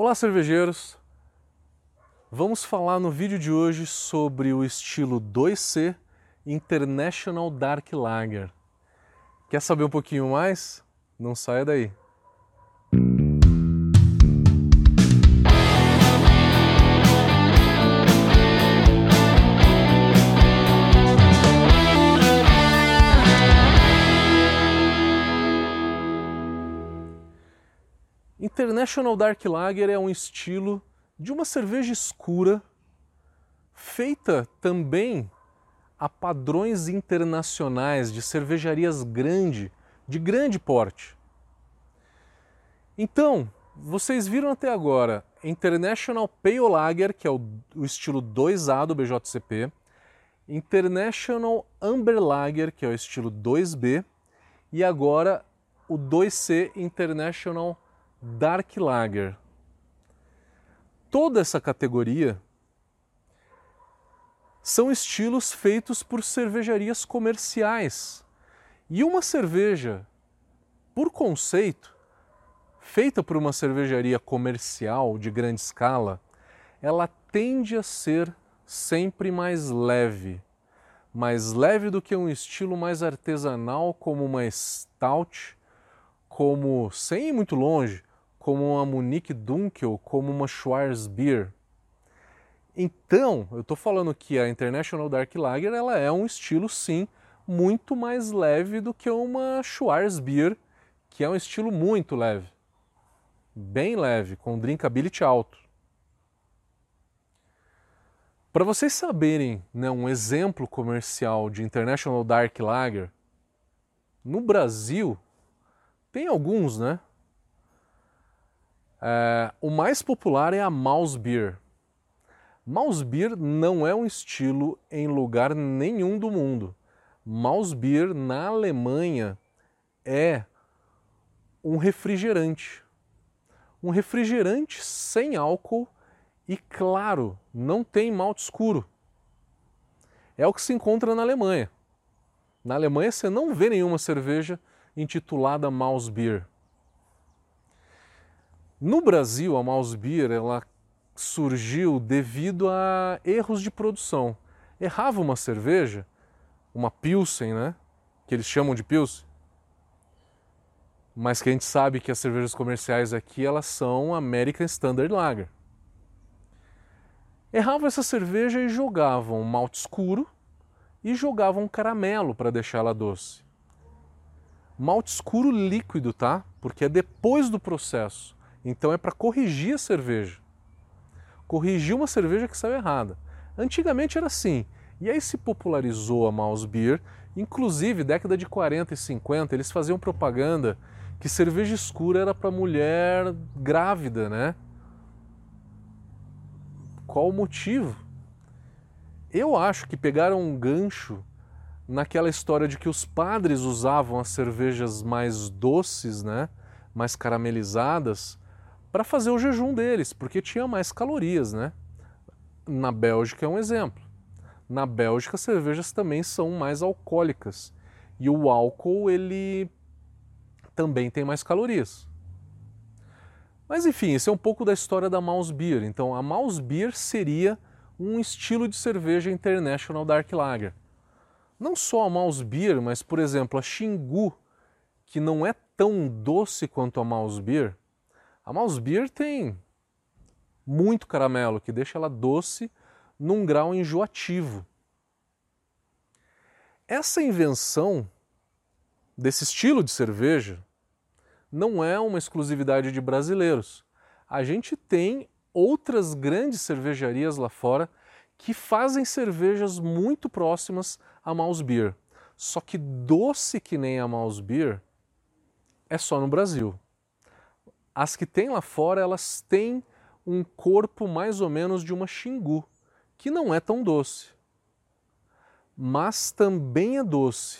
Olá, cervejeiros! Vamos falar no vídeo de hoje sobre o estilo 2C International Dark Lager. Quer saber um pouquinho mais? Não saia daí! International Dark Lager é um estilo de uma cerveja escura feita também a padrões internacionais de cervejarias grande, de grande porte. Então, vocês viram até agora International Pale Lager, que é o, o estilo 2A do BJCP, International Amber Lager, que é o estilo 2B, e agora o 2C International Dark Lager. Toda essa categoria são estilos feitos por cervejarias comerciais. E uma cerveja, por conceito, feita por uma cervejaria comercial de grande escala, ela tende a ser sempre mais leve. Mais leve do que um estilo mais artesanal, como uma stout, como, sem ir muito longe, como uma Munich Dunkel, como uma Schwarzbier. Então, eu estou falando que a International Dark Lager ela é um estilo, sim, muito mais leve do que uma Schwarzbier, que é um estilo muito leve. Bem leve, com drinkability alto. Para vocês saberem né, um exemplo comercial de International Dark Lager, no Brasil tem alguns, né? É, o mais popular é a Mouse Beer. Mouse Beer não é um estilo em lugar nenhum do mundo. Mouse Beer na Alemanha é um refrigerante. Um refrigerante sem álcool e, claro, não tem malte escuro. É o que se encontra na Alemanha. Na Alemanha você não vê nenhuma cerveja intitulada Mouse Beer. No Brasil, a Mouse Beer ela surgiu devido a erros de produção. Errava uma cerveja, uma Pilsen, né? Que eles chamam de Pilsen. Mas que a gente sabe que as cervejas comerciais aqui elas são American Standard Lager. Erravam essa cerveja e jogavam malte escuro e jogavam caramelo para deixar ela doce. Malte escuro líquido, tá? Porque é depois do processo. Então é para corrigir a cerveja. Corrigir uma cerveja que saiu errada. Antigamente era assim. E aí se popularizou a Mouse Beer, inclusive década de 40 e 50, eles faziam propaganda que cerveja escura era para mulher grávida, né? Qual o motivo? Eu acho que pegaram um gancho naquela história de que os padres usavam as cervejas mais doces, né? Mais caramelizadas, para fazer o jejum deles, porque tinha mais calorias, né? Na Bélgica é um exemplo. Na Bélgica as cervejas também são mais alcoólicas e o álcool ele também tem mais calorias. Mas enfim, esse é um pouco da história da Mouse Beer. Então a Mouse Beer seria um estilo de cerveja International Dark Lager. Não só a Mouse Beer, mas por exemplo a Xingu, que não é tão doce quanto a Mouse Beer, a Mouse Beer tem muito caramelo, que deixa ela doce num grau enjoativo. Essa invenção desse estilo de cerveja não é uma exclusividade de brasileiros. A gente tem outras grandes cervejarias lá fora que fazem cervejas muito próximas à Mouse Beer. Só que doce que nem a Mouse Beer é só no Brasil. As que tem lá fora, elas têm um corpo mais ou menos de uma xingu, que não é tão doce, mas também é doce.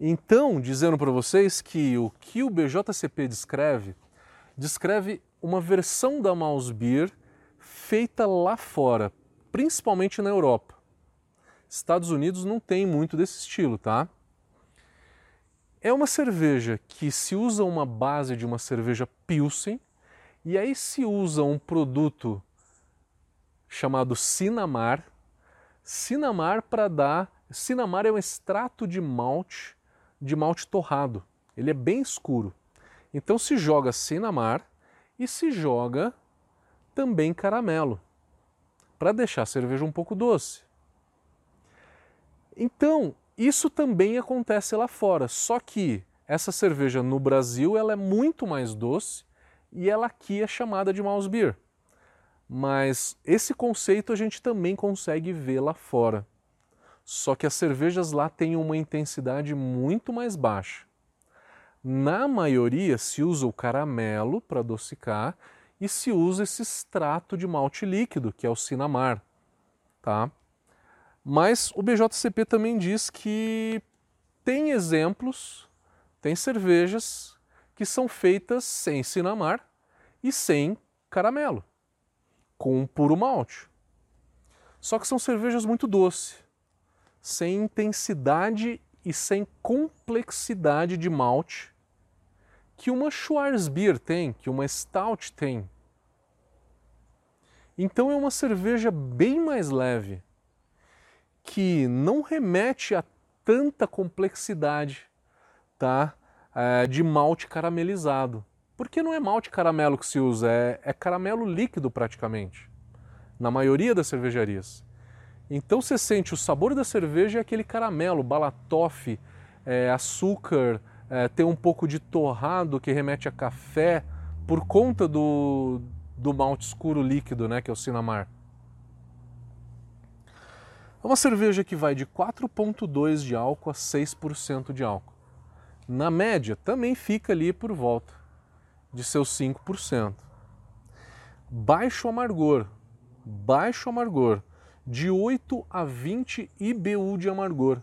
Então, dizendo para vocês que o que o BJCP descreve, descreve uma versão da Mouse Beer feita lá fora, principalmente na Europa. Estados Unidos não tem muito desse estilo, tá? É uma cerveja que se usa uma base de uma cerveja Pilsen E aí se usa um produto chamado Sinamar. Sinamar para dar. Sinamar é um extrato de malte, de malte torrado. Ele é bem escuro. Então se joga Sinamar e se joga também caramelo, para deixar a cerveja um pouco doce. Então, isso também acontece lá fora, só que essa cerveja no Brasil ela é muito mais doce e ela aqui é chamada de mouse beer. Mas esse conceito a gente também consegue ver lá fora. Só que as cervejas lá têm uma intensidade muito mais baixa. Na maioria se usa o caramelo para adocicar e se usa esse extrato de malte líquido, que é o Sinamar, tá? Mas o BJCP também diz que tem exemplos, tem cervejas que são feitas sem Sinamar e sem caramelo, com puro malte. Só que são cervejas muito doces, sem intensidade e sem complexidade de malte que uma Schwarzbier tem, que uma Stout tem. Então é uma cerveja bem mais leve, que não remete a tanta complexidade tá? É, de malte caramelizado. Porque não é malte caramelo que se usa, é, é caramelo líquido praticamente, na maioria das cervejarias. Então você sente o sabor da cerveja é aquele caramelo, balatofe, é, açúcar, é, tem um pouco de torrado que remete a café por conta do, do malte escuro líquido, né, que é o Sinamar. É uma cerveja que vai de 4,2% de álcool a 6% de álcool. Na média, também fica ali por volta de seus 5%. Baixo amargor, baixo amargor, de 8 a 20 IBU de amargor.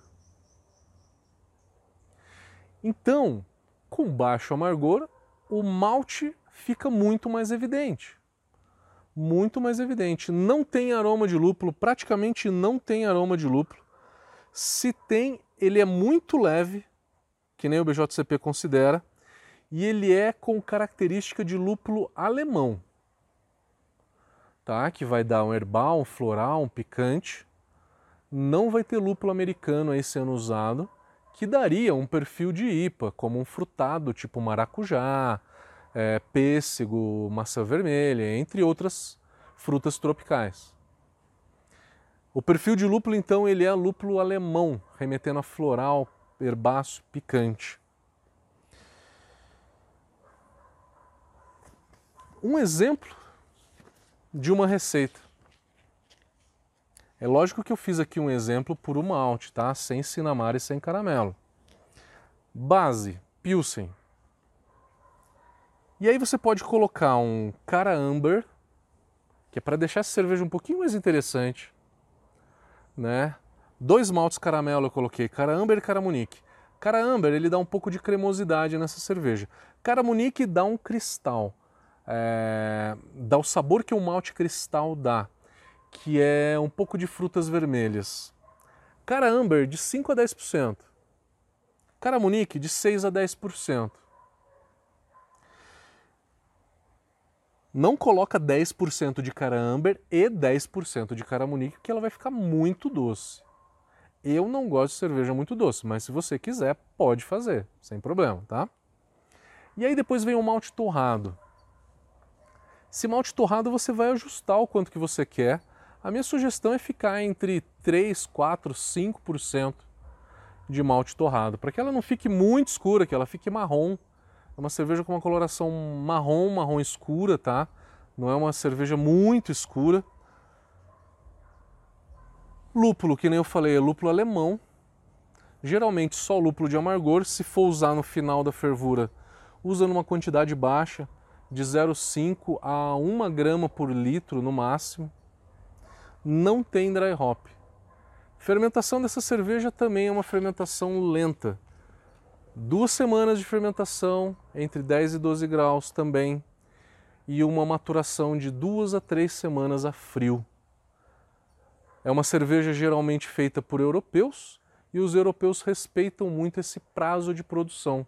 Então, com baixo amargor, o malte fica muito mais evidente. Muito mais evidente. Não tem aroma de lúpulo, praticamente não tem aroma de lúpulo. Se tem, ele é muito leve, que nem o BJCP considera, e ele é com característica de lúpulo alemão. Tá? Que vai dar um herbal, um floral, um picante. Não vai ter lúpulo americano aí sendo usado que daria um perfil de IPA, como um frutado tipo maracujá, é, pêssego, maçã vermelha, entre outras frutas tropicais. O perfil de lúpulo, então, ele é lúpulo alemão, remetendo a floral, herbáceo, picante. Um exemplo de uma receita. É lógico que eu fiz aqui um exemplo por uma malte, tá? Sem cinamar e sem caramelo. Base, Pilsen. E aí você pode colocar um cara amber, que é para deixar essa cerveja um pouquinho mais interessante, né? Dois maltes caramelo eu coloquei, cara amber e cara munique. Cara amber ele dá um pouco de cremosidade nessa cerveja. Cara munique dá um cristal, é... dá o sabor que o malte cristal dá que é um pouco de frutas vermelhas. Cara Amber, de 5 a 10%. Cara Munique, de 6 a 10%. Não coloca 10% de cara Amber e 10% de cara Munique, que ela vai ficar muito doce. Eu não gosto de cerveja muito doce, mas se você quiser, pode fazer, sem problema, tá? E aí depois vem o malte torrado. Esse malte torrado você vai ajustar o quanto que você quer a minha sugestão é ficar entre 3, 4, 5% de malte torrado, para que ela não fique muito escura, que ela fique marrom. É uma cerveja com uma coloração marrom, marrom escura, tá? Não é uma cerveja muito escura. Lúpulo, que nem eu falei, é lúpulo alemão. Geralmente só lúpulo de amargor, se for usar no final da fervura, usa numa quantidade baixa, de 0,5 a 1 grama por litro no máximo não tem dry hop. Fermentação dessa cerveja também é uma fermentação lenta. Duas semanas de fermentação, entre 10 e 12 graus também, e uma maturação de duas a três semanas a frio. É uma cerveja geralmente feita por europeus e os europeus respeitam muito esse prazo de produção,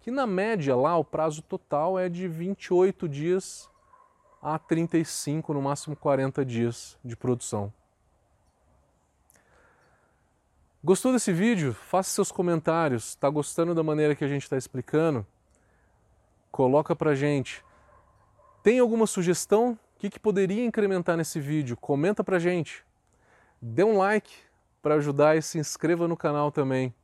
que na média lá o prazo total é de 28 dias a 35, no máximo 40 dias de produção. Gostou desse vídeo? Faça seus comentários. Está gostando da maneira que a gente está explicando? Coloca pra gente. Tem alguma sugestão? O que, que poderia incrementar nesse vídeo? Comenta pra gente. Dê um like para ajudar e se inscreva no canal também.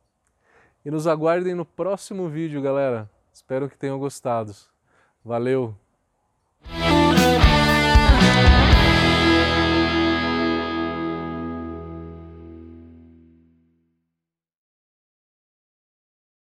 E nos aguardem no próximo vídeo, galera. Espero que tenham gostado. Valeu!